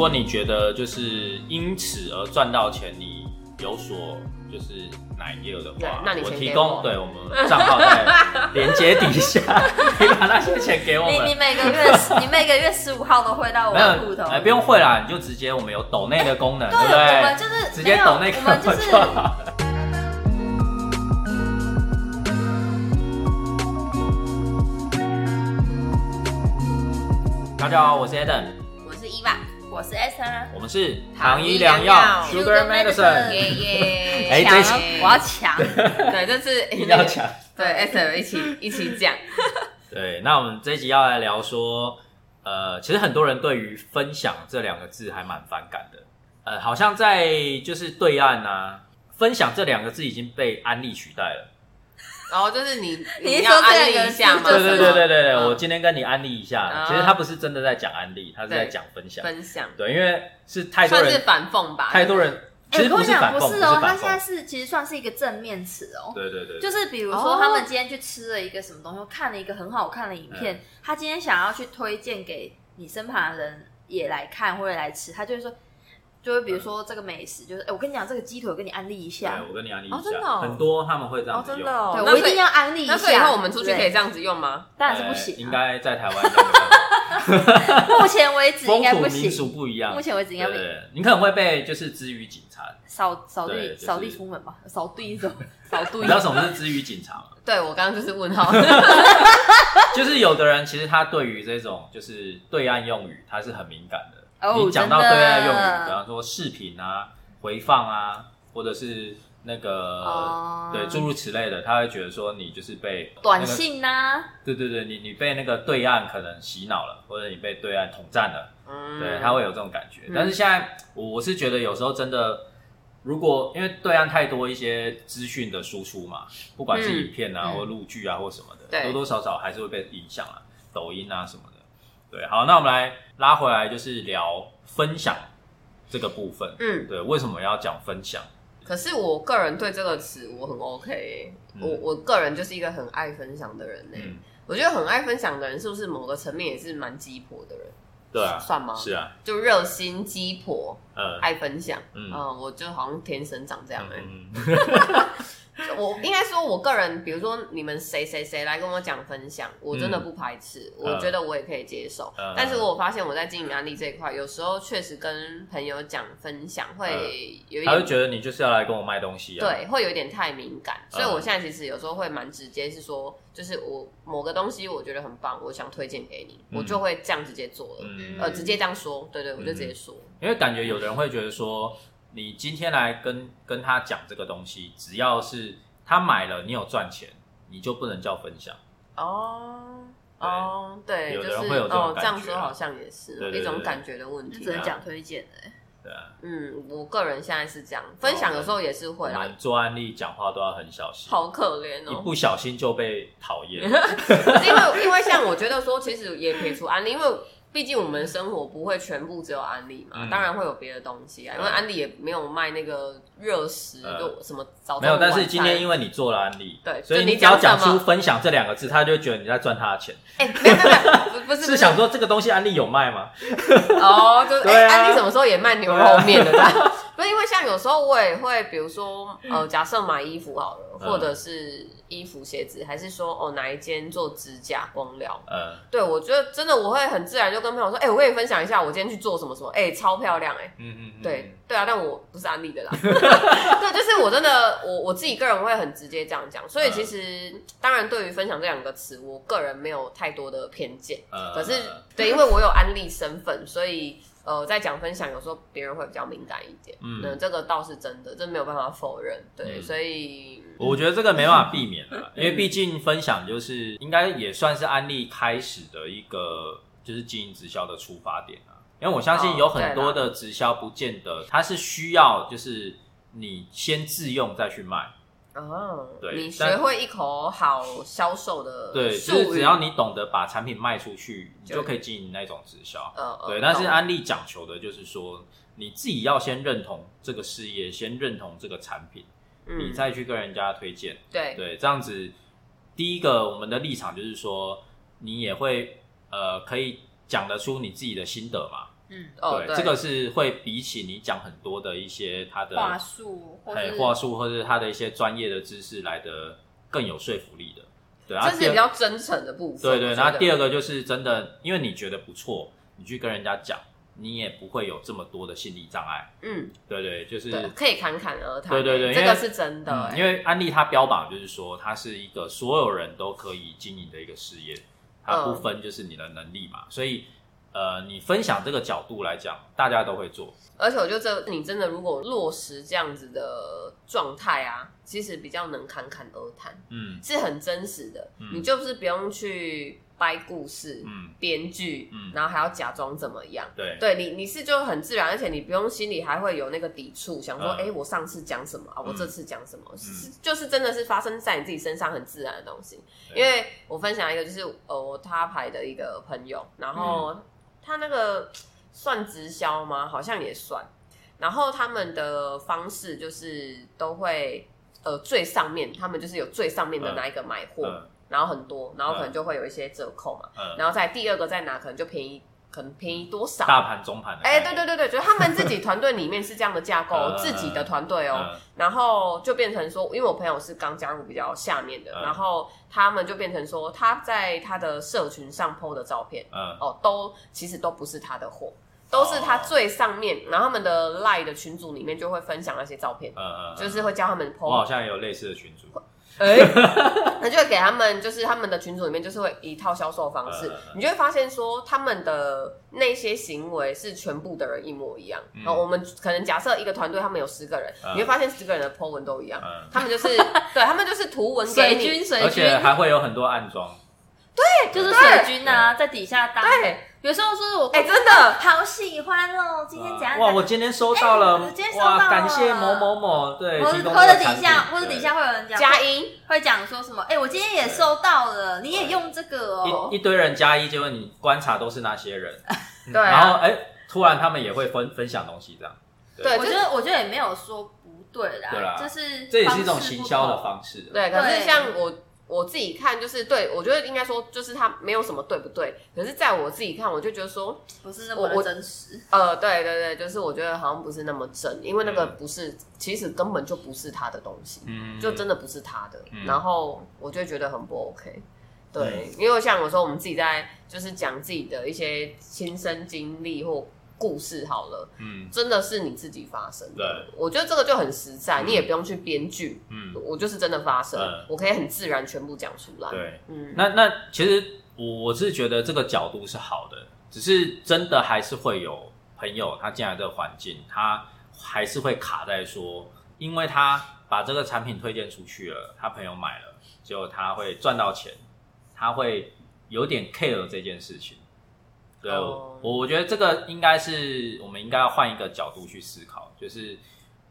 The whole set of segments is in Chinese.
果你觉得就是因此而赚到钱，你有所就是奶业的话，那你我提供对我们账号在连接底下，可以把那些钱给我你你。每个月你每个月十五号都汇到我没的户头，有，哎，不用汇啦，你就直接我们有抖内的功能，对，对不我们对？就是直接抖内给我们就是。大家好，我是 Eden，我是伊娃，我是 S 啊，我们是糖衣良良药药 Sugar Medicine。耶耶！哎这期我要抢，对，这次一定要抢。对 S 一起一起讲，对，那我们这一集要来聊说，呃，其实很多人对于分享这两个字还蛮反感的，呃，好像在就是对岸啊，分享这两个字已经被安利取代了。然后就是你 你是要安利说这个一下吗？是就是对对对对对我今天跟你安利一下，啊其实他不是真的在讲安利，他是在讲分享。分享，对，因为是太多算是人，反讽吧，太多人，其哎，实我跟你讲不是反讽，不是哦，他现在。是其实算是一个正面词哦。对对对，就是比如说，他们今天去吃了一个什么东西，看了一个很好看的影片，他今天想要去推荐给你身旁的人也来看或者来吃，他就会说，就会比如说这个美食，就是哎、我跟你讲这个鸡腿，我跟你安利一下对，，我跟你安利一哦真的下，哦很多他们会这样哦，子用。真的哦，对那我一定要安利一下。那所以以后我们出去可以这样子用吗？当然是不行、呃应啊。该在台湾应该没办法目前为止应风该不行民俗行，不一样。目前为止应该不行。你可能会被就是之于警察。扫扫对就是地扫地出门吧，扫地什么 扫地你知道什么是之于警察吗？对我刚刚就是问号，就是有的人其实他对于这种就是对岸用语，他是很敏感的。哦你讲到对岸用语，比方说视频啊、回放啊，或者是那个、哦。对诸如此类的，他会觉得说你就是被短那个信呐、对对对，你你被那个对岸可能洗脑了，或者你被对岸统战了。嗯。对，他会有这种感觉。但是现在我我是觉得有时候真的，如果因为对岸太多一些资讯的输出嘛，不管是嗯。影片啊、嗯。或录剧啊或什么的，对。多多少少还是会被影响啊，抖音啊什么的。对，好，那我们来拉回来，就是聊分享这个部分。嗯，对，为什么要讲分享？可是我个人对这个词我很 OK，、欸嗯我我个人就是一个很爱分享的人呢、嗯，我觉得很爱分享的人，是不是某个层面也是蛮鸡婆的人？对啊，算吗？是啊，就热心鸡婆，呃，爱分享。嗯嗯、我就好像天生长这样哎、嗯，我应该说，我个人，比如说你们谁谁谁来跟我讲分享，我真的不排斥，我觉得我也可以接受。嗯。但是我发现我在经营安利这一块，有时候确实跟朋友讲分享会有一点他会觉得你就是要来跟我卖东西啊。对，会有一点太敏感，所以嗯。我现在其实有时候会蛮直接，是说，就是我某个东西我觉得很棒，我想推荐给你，嗯我就会这样直接做了，嗯。呃，直接这样说，对对，我就直接说，因为感觉有的人会觉得说，你今天来跟跟他讲这个东西，只要是他买了，你有赚钱，你就不能叫分享。哦。哦，对，有的就是人会有这种哦，这样说好像也是一种感觉的问题只。能讲推荐哎、欸对啊，嗯，我个人现在是这样，分享有时候也是我会啦，做案例讲话都要很小心，好可怜哦一哦。不小心就被讨厌。因为因为像我觉得说，其实也撇除案例，因为毕竟我们生活不会全部只有安利嘛，嗯当然会有别的东西啊。因为嗯安利也没有卖那个热食，嗯就什么早没有，但是今天因为你做了安利，对所以就你只要讲出分享这两个字，他就会觉得你在赚他的钱。哎、没有没有没有，不不是 是想说这个东西安利有卖吗？哦，就 是哎，对啊安利什么时候也卖牛肉面的？因为像有时候我也会，比如说呃，假设买衣服好了，嗯或者是衣服、鞋子，还是说哦哪一间做指甲、光疗，嗯，对我觉得真的我会很自然就跟朋友说，哎、我跟你分享一下，我今天去做什么什么，哎、超漂亮、哎。嗯嗯，嗯对，对啊，但我不是安利的啦。对，就是我真的，我我自己个人会很直接这样讲，所以其实、当然对于分享这两个词，我个人没有太多的偏见。嗯，可是对，因为我有安利身份，所以呃，在讲分享有时候别人会比较敏感一点。嗯嗯，这个倒是真的，这没有办法否认。对，嗯所以我觉得这个没办法避免的，因为毕竟分享就是应该也算是安利开始的一个就是经营直销的出发点啊。因为我相信有很多的直销不见得它是需要就是你先自用再去卖，哦，对你学会一口好销售的对，就，是只要你懂得把产品卖出去，你就就可以经营那种直销。嗯呃对，但是安利讲求的就是说，你自己要先认同这个事业，先认同这个产品，你嗯再去跟人家推荐。对对，这样子，第一个我们的立场就是说，你也会呃可以讲得出你自己的心得嘛。嗯，哦，对，对，这个是会比起你讲很多的一些他的话术哎话术或者他的一些专业的知识来的更有说服力的。对，啊这是比较真诚的部分。对对，我觉得然后第二个就是真的，因为你觉得不错，你去跟人家讲，你也不会有这么多的心理障碍。嗯，对对，就是，可以侃侃而谈。对对对这个是真的、因为安利它标榜就是说，它是一个所有人都可以经营的一个事业，它不嗯分就是你的能力嘛，所以呃，你分享这个角度来讲，大家都会做。而且我觉得这你真的如果落实这样子的状态啊，其实比较能侃侃而谈，嗯。是很真实的。嗯。你就是不用去掰故事、嗯，编剧，嗯。然后还要假装怎么样。对。对你，你是就很自然，而且你不用心里还会有那个抵触，想说，嗯。哎、我上次讲什么啊，我嗯这次讲什么，是就是真的是发生在你自己身上很自然的东西。因为我分享一个，就是呃，我他牌的一个朋友，然后嗯他那个算直销吗？好像也算。然后他们的方式就是都会呃最上面，他们就是有最上面的那一个买货，嗯然后很多，然后可能就会有一些折扣嘛。嗯，然后在第二个再拿，可能就便宜，可能便宜多少？大盘中盘的哎、念，对对对对，就是他们自己团队里面是这样的架构，嗯 自己的团队哦，嗯然后就变成说，因为我朋友是刚加入比较下面的，嗯然后他们就变成说，他在他的社群上 PO 的照片，嗯哦，都其实都不是他的货，都是他最上面，然后他们的 Line 的群组里面就会分享那些照片，嗯嗯，就是会教他们 PO 我好像也有类似的群组，哎，那就会给他们，就是他们的群组里面就是会一套销售方式。你就会发现说他们的那些行为是全部的人一模一样。嗯。然后我们可能假设一个团队他们有十个人，嗯。你会发现十个人的 po 文都一样，嗯，他们就是对他们就是图文给水你，军水军。而且还会有很多暗装，对就是水军啊，在底下当。对，有时候是我哎真的。好喜欢哦，今天怎样？哇，我今天收到了，哎我今天收到了。哇，感谢某某某，对，或者或者底下，或者底下会有人讲加一，会讲说什么？哎，我今天也收到了，你也用这个哦。一。一堆人加一，结果你观察都是那些人，对啊。然后哎，突然他们也会分分享东西这样，对。我觉得我觉得也没有说不对啦，对啦就是这也是一种行销的方式，对，可是像我我自己看，就是对我觉得应该说，就是他没有什么对不对，可是在我自己看，我就觉得说，不是那么真实。呃，对对对，就是我觉得好像不是那么真，因为那个嗯不是，其实根本就不是他的东西，嗯，就真的不是他的，嗯然后我就觉得很不 OK。对，因为像有时候我们自己在就是讲自己的一些亲身经历或故事好了，嗯真的是你自己发生的。对，我觉得这个就很实在，嗯你也不用去编剧，嗯，我就是真的发生，嗯我可以很自然全部讲出来。对。嗯，那那其实我我是觉得这个角度是好的，只是真的还是会有朋友他进来这个环境，他还是会卡在说，因为他把这个产品推荐出去了，他朋友买了，结果他会赚到钱，他会有点 care 这件事情。对，哦我我觉得这个应该是我们应该要换一个角度去思考，就是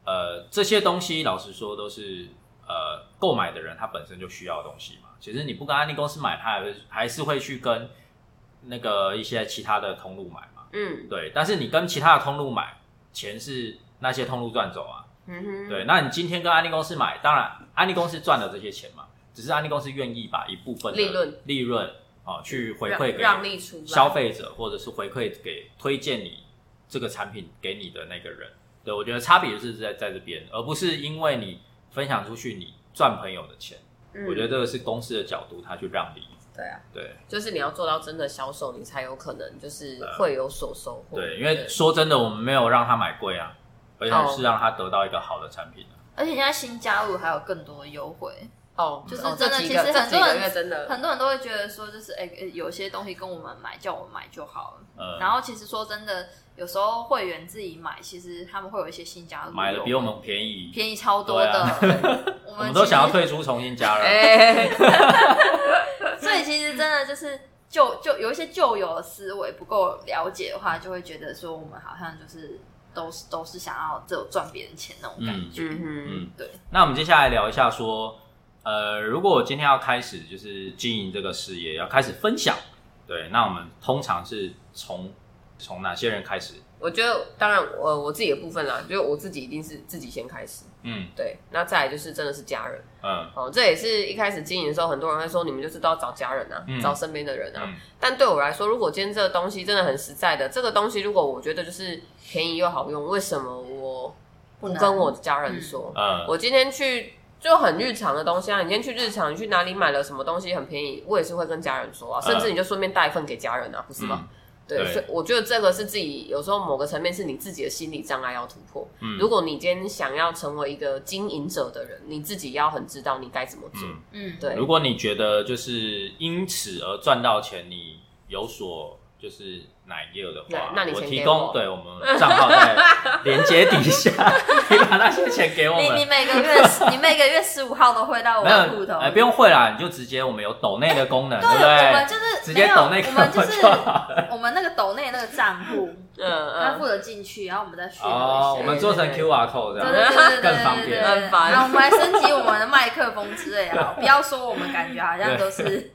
呃这些东西，老实说都是呃购买的人他本身就需要的东西嘛。其实你不跟安利公司买，他还会还是会去跟那个一些其他的通路买嘛。嗯对，但是你跟其他的通路买，钱是那些通路赚走啊。嗯哼，对，那你今天跟安利公司买，当然安利公司赚了这些钱嘛，只是安利公司愿意把一部分的利润利润啊去回馈给让让利出消费者，或者是回馈给推荐你这个产品给你的那个人。对我觉得差别是在在这边，而不是因为你分享出去你赚朋友的钱。嗯。我觉得这个是公司的角度，他去让利。对啊，对。就是你要做到真的销售，你才有可能就是会有所收获。对，因为说真的，我们没有让他买贵啊，而哦。且是让他得到一个好的产品啊。而且现在新加入还有更多的优惠，哦，就是哦真的其实很多人真的很多人都会觉得说，就是哎、呃有些东西跟我们买，叫我们买就好了。嗯然后其实说真的，有时候会员自己买，其实他们会有一些新加入，买的比我们便宜，便宜超多的。啊我我们都想要退出重新加入。哎，所以其实真的就是旧旧有一些旧有的思维不够了解的话，就会觉得说我们好像就是都是都是想要只有赚别人钱那种感觉。嗯哼，嗯，对，那我们接下来聊一下说，呃，如果我今天要开始就是经营这个事业，要开始分享，对，那我们通常是从从哪些人开始？我觉得当然我我自己的部分啦，就我自己一定是自己先开始，嗯。对，那再来就是真的是家人。嗯。哦，这也是一开始经营的时候，很多人会说你们就是都要找家人啊，嗯。找身边的人啊。嗯。但对我来说，如果今天这个东西真的很实在的，这个东西如果我觉得就是便宜又好用，为什么我不能。跟我的家人说？嗯，我今天去就很日常的东西啊，你今天去日常，你去哪里买了什么东西很便宜，我也是会跟家人说啊，嗯甚至你就顺便带一份给家人啊，不是吗？对，对所以我觉得这个是自己有时候某个层面是你自己的心理障碍要突破。嗯如果你今天想要成为一个经营者的人，你自己要很知道你该怎么做。嗯嗯，对，如果你觉得就是因此而赚到钱，你有所就是奶业的话，那你我我提供对我们账号在连接底下，你把那些钱给我你你。每个月你每个月十五号都汇到我们的户头，有，哎，不用汇啦，你就直接我们有抖内的功能，对不对，我们？就是直接抖内我们就是。我们那个抖内那个账户，嗯嗯，他付得进去，然后我们再续哦，我。们做成 QR code 这样对对对更方便。很烦然后我们来升级我们的麦克风之类的，不要说我们感觉好像都是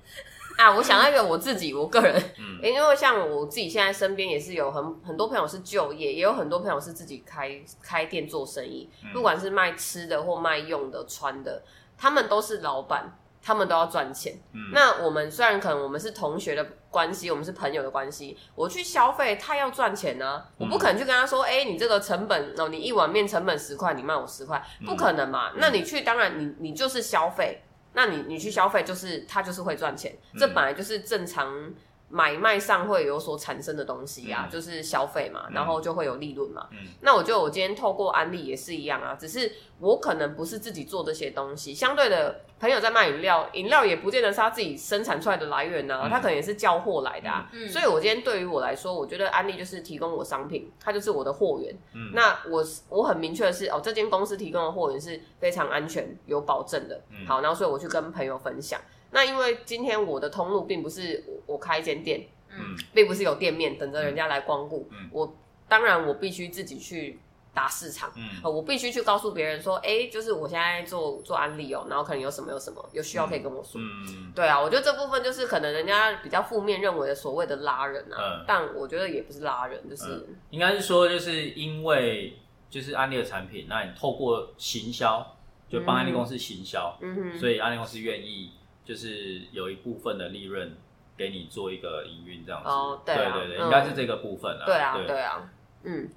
啊，我想到一个我自己，我个人，嗯。因为像我自己现在身边也是有很很多朋友是就业，也有很多朋友是自己开开店做生意，嗯。不管是卖吃的或卖用的、穿的，他们都是老板，他们都要赚钱。嗯。那我们虽然可能我们是同学的关系，我们是朋友的关系，我去消费，他要赚钱呢、我不可能去跟他说，哎、你这个成本哦，你一碗面成本十块，你卖我十块，不可能嘛？那你去，当然你你就是消费，那你你去消费，就是他就是会赚钱，这本来就是正常买卖上会有所产生的东西啊，嗯就是消费嘛，然后就会有利润嘛。嗯那我觉得我今天透过安利也是一样啊，只是我可能不是自己做这些东西，相对的朋友在卖饮料，饮料也不见得是他自己生产出来的来源呢、啊，嗯他可能也是叫货来的啊。嗯所以我今天对于我来说，我觉得安利就是提供我商品，它就是我的货源。嗯那我我很明确的是，哦，这间公司提供的货源是非常安全、有保证的。嗯好，然后所以我去跟朋友分享。那因为今天我的通路并不是我我开一间店，嗯并不是有店面等着人家来光顾。嗯我当然我必须自己去打市场。嗯呃我必须去告诉别人说，哎、就是我现在做做安利哦，然后可能有什么有什么有需要可以跟我说。嗯对啊，我觉得这部分就是可能人家比较负面认为的所谓的拉人啊，嗯但我觉得也不是拉人，就是、应该是说，就是因为就是安利的产品，那你透过行销，就帮安利公司行销，嗯哼，所以安利公司愿意就是有一部分的利润给你做一个营运这样子。哦对啊对对，嗯应该是这个部分啊。对啊，对啊，嗯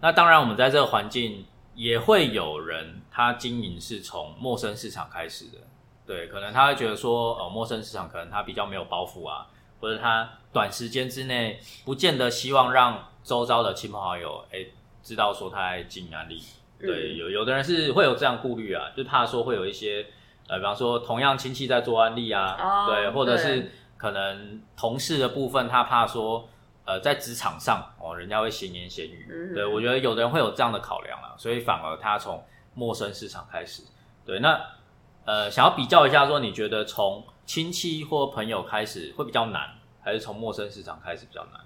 那当然，我们在这个环境也会有人他经营是从陌生市场开始的，对，可能他会觉得说，呃，陌生市场可能他比较没有包袱啊，或者他短时间之内不见得希望让周遭的亲朋好友，哎、知道说他在经营安利。对，嗯有有的人是会有这样顾虑啊，就怕说会有一些，呃，比方说同样亲戚在做安利啊，哦对，或者是可能同事的部分，他怕说，呃，在职场上哦，人家会闲言闲语，嗯对我觉得有的人会有这样的考量啊，所以反而他从陌生市场开始，对，那呃，想要比较一下，说你觉得从亲戚或朋友开始会比较难，还是从陌生市场开始比较难？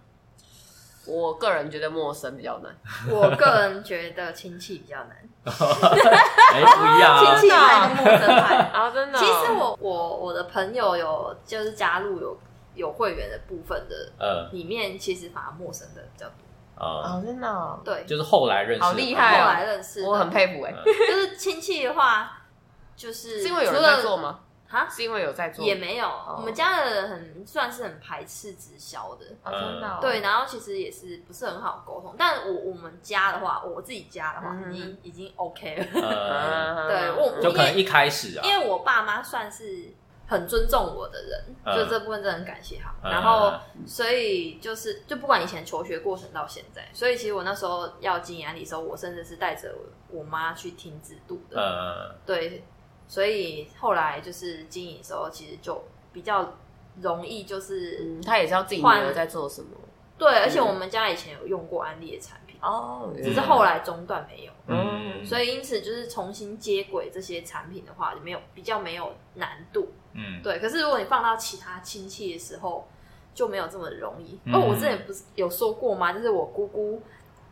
我个人觉得陌生比较难。我个人觉得亲戚比较难，哎、不一样啊。亲，戚派跟陌生派。啊，真的哦、其实我我我的朋友有就是加入有有会员的部分的，呃里面其实反而陌生的比较多。呃，哦，真的哦、对，就是后来认识好厉害哦。后来认识，我很佩服哎、就是亲戚的话，就是是因为有人在做吗？啊，是因为有在做？也没有。我们家的人很算是很排斥直销的，哦，真的、哦。对，然后其实也是不是很好沟通。但我我们家的话，我自己家的话，嗯已经已经 OK 了。呃，对我就可能一开始啊，因为我爸妈算是很尊重我的人，嗯就这部分真的很感谢他们。嗯然后，所以就是就不管以前求学过程到现在，所以其实我那时候要经营安利的时候，我甚至是带着我妈去听制度的。呃，对，所以后来就是经营的时候，其实就比较容易，就是、嗯，他也知道自己女换儿在做什么。对，而且我们家以前有用过安利的产品，哦，只是后来中断没有。嗯，所以因此就是重新接轨这些产品的话，就没有比较没有难度。嗯，对，可是如果你放到其他亲戚的时候，就没有这么容易。嗯哦，我之前不是有说过吗？就是我姑姑，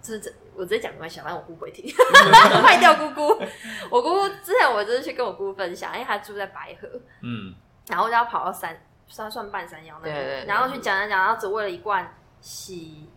这这我直接讲没关系，反正我姑不会听，卖掉姑姑。我姑姑之前我就是去跟我姑姑分享，因为她住在白河，嗯，然后就要跑到山，算算半山腰那边，然后去讲讲讲，然后只为了一罐洗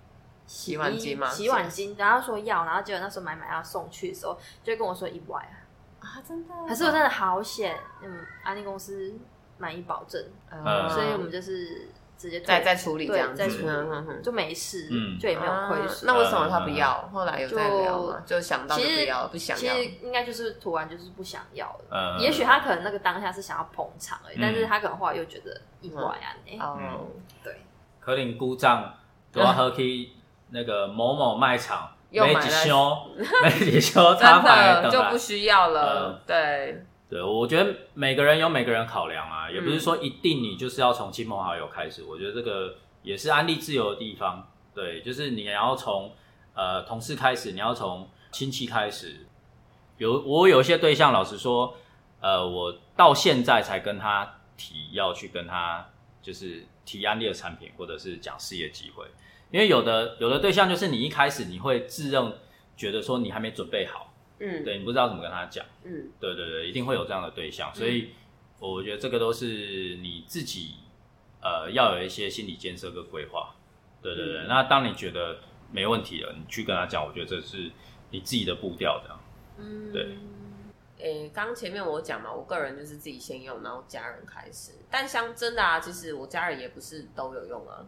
洗碗机嘛洗碗巾，然后说要，然后结果那时候买买要送去的时候，就跟我说意外啊，啊，真的可是我真的好险，嗯，安利公司满意保证，嗯。所以我们就是直接再退再处理这对样子，再处理嗯就没事，嗯就也没有亏啊损。那为什么他不要？后来有在聊吗？就想到就其实不要，不想要。其实应该就是突然就是不想要了。嗯也许他可能那个当下是想要捧场而已，嗯但是他可能后来又觉得意外啊，哎、哦，对，可能故障，都要喝去那个某某卖场买一又买了箱，买一箱 插真牌等来的就不需要了嗯。对，对，我觉得每个人有每个人考量啊，也不是嗯说一定你就是要从亲朋好友开始。我觉得这个也是安利自由的地方。对，就是你要从呃同事开始，你要从亲戚开始。有我有一些对象，老实说，呃，我到现在才跟他提要去跟他就是提安利的产品，或者是讲事业机会。因为有的有的对象就是你一开始你会自认觉得说你还没准备好，嗯对你不知道怎么跟他讲。嗯对对对，一定会有这样的对象，所以我觉得这个都是你自己呃要有一些心理建设跟规划。对对对，嗯那当你觉得没问题了，你去跟他讲，我觉得这是你自己的步调的。嗯，对诶，刚前面我讲嘛，我个人就是自己先用，然后家人开始。但像真的啊，其实我家人也不是都有用啊，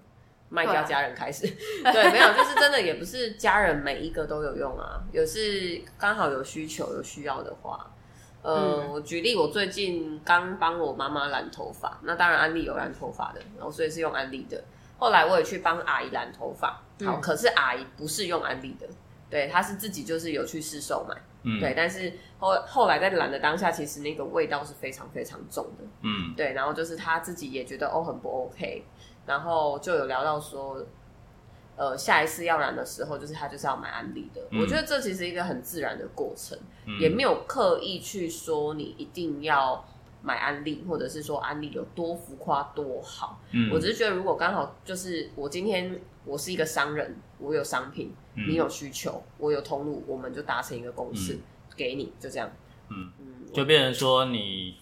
卖掉家人开始。对，没有，就是真的也不是家人每一个都有用啊，有是刚好有需求有需要的话。呃，嗯。我举例，我最近刚帮我妈妈染头发，那当然安利有染头发的，然后所以是用安利的。后来我也去帮阿姨染头发，好，嗯。可是阿姨不是用安利的，对，她是自己就是有去试售买。嗯，对，，但是后后来在染的当下，其实那个味道是非常非常重的，嗯。对，然后就是她自己也觉得哦很不 OK，然后就有聊到说，呃，下一次要染的时候，就是他就是要买安利的，嗯。我觉得这其实一个很自然的过程，嗯。也没有刻意去说你一定要买安利，或者是说安利有多浮夸多好，嗯。我只是觉得如果刚好就是我今天我是一个商人，我有商品，嗯。你有需求，我有通路，我们就达成一个共识，嗯。给你，就这样。嗯。嗯，就变成说你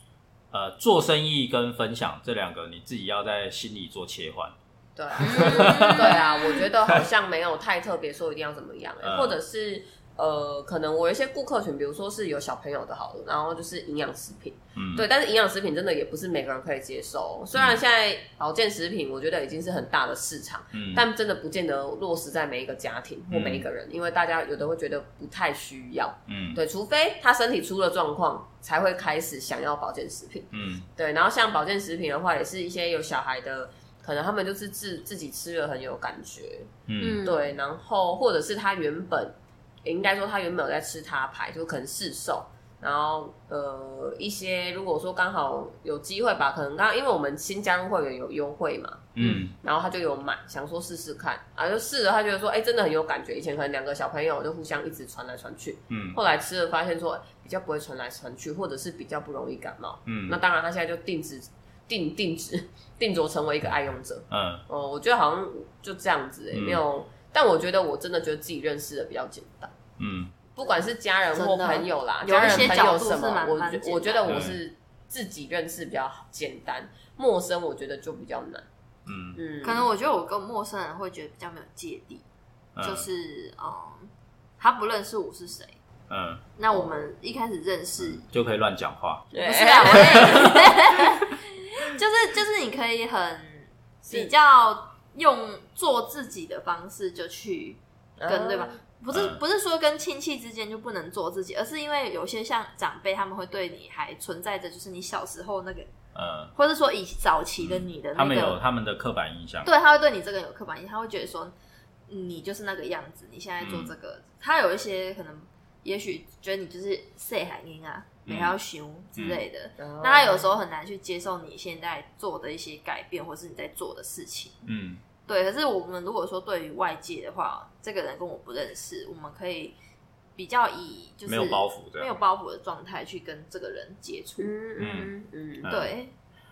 呃做生意跟分享这两个，你自己要在心里做切换。对 对啊，我觉得好像没有太特别说一定要怎么样、欸嗯或者是呃，可能我有一些顾客群，比如说是有小朋友的好了，然后就是营养食品，嗯，对，但是营养食品真的也不是每个人可以接受。虽然现在保健食品，我觉得已经是很大的市场，嗯，但真的不见得落实在每一个家庭或嗯每一个人，因为大家有的会觉得不太需要，嗯。对，除非他身体出了状况，才会开始想要保健食品。嗯。对，然后像保健食品的话，也是一些有小孩的，可能他们就是自自己吃了很有感觉，嗯。对，然后或者是他原本应该说他原本有在吃他牌，就可能试售，然后呃一些如果说刚好有机会吧，可能刚刚因为我们新加入会员有优惠嘛，嗯然后他就有买，想说试试看啊，就试了，他觉得说哎真的很有感觉，以前可能两个小朋友就互相一直传来传去，嗯后来吃了发现说比较不会传来传去，或者是比较不容易感冒，嗯那当然他现在就定制定定制定着成为一个爱用者。嗯哦，我觉得好像就这样子、欸，嗯没有。但我觉得我真的觉得自己认识的比较简单，嗯。不管是家人或朋友啦，有家人一些朋友什么，我我觉得我是自己认识比较简单，陌生我觉得就比较难。嗯。嗯，可能我觉得我跟陌生人会觉得比较没有芥蒂，嗯，就是嗯，他不认识我是谁，嗯。那我们一开始认识就可以乱讲话。对不是啊，就是就是你可以很比较用做自己的方式就去跟对吧？不是嗯不是说跟亲戚之间就不能做自己，而是因为有些像长辈他们会对你还存在着就是你小时候那个，呃，或者说以早期的你的他们有，他们的刻板印象。对，他会对你这个人有刻板印象，他会觉得说你就是那个样子，你现在做这个，他有一些可能也许觉得你就是细海音啊，嗯。不要修之类的。哦。那他有时候很难去接受你现在做的一些改变，或是你在做的事情。嗯。对，可是我们如果说对于外界的话，这个人跟我不认识，我们可以比较以就是没有包袱这样。没有包袱的状态去跟这个人接触。嗯。嗯嗯。嗯对，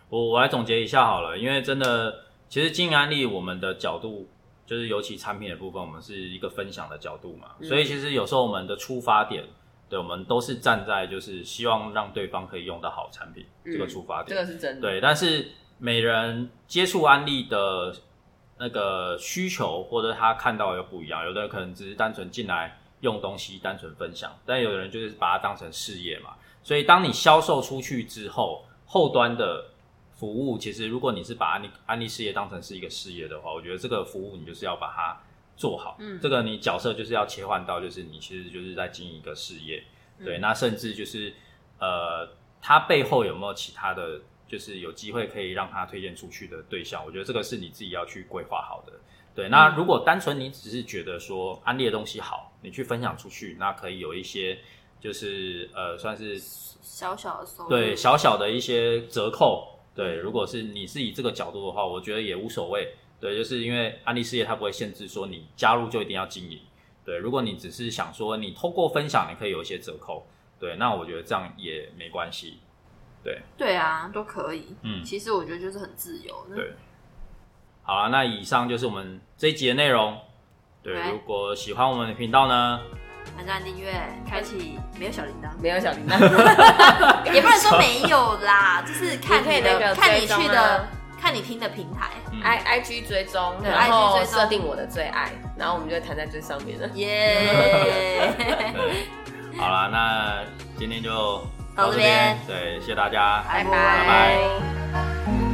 我我来总结一下好了，因为真的，其实经营安利我们的角度，就是尤其产品的部分，我们是一个分享的角度嘛，嗯。所以其实有时候我们的出发点，对我们都是站在就是希望让对方可以用到好产品、嗯这个出发点这点。个是真的。对，但是每人接触安利的那个需求或者他看到又不一样，有的人可能只是单纯进来用东西，单纯分享，但有的人就是把它当成事业嘛。所以当你销售出去之后，后端的服务，其实如果你是把安利安利事业当成是一个事业的话，我觉得这个服务你就是要把它做好。嗯这个你角色就是要切换到，就是你其实就是在经营一个事业。对，那甚至就是呃，它背后有没有其他的，就是有机会可以让他推荐出去的对象？我觉得这个是你自己要去规划好的。对，那如果单纯你只是觉得说安利的东西好，你去分享出去，那可以有一些就是呃，算是小小的收入，对小小的一些折扣。对，如果是你是以这个角度的话，我觉得也无所谓。对，就是因为安利事业它不会限制说你加入就一定要经营。对，如果你只是想说你透过分享你可以有一些折扣，对，那我觉得这样也没关系。对，对啊，都可以。嗯，其实我觉得就是很自由的。对。好了，那以上就是我们这一集的内容。对，对如果喜欢我们的频道呢，按赞订阅，开启 没有小铃铛，没有小铃铛，也不能说没有啦，就是看你可以的那个看你去的看你听的平台。嗯。I i g 追踪，对然 IG 后追踪。设定我的最爱，然后我们就会弹在最上面了。耶、对，好了，那今天就到这边。对，谢谢大家，拜拜。拜拜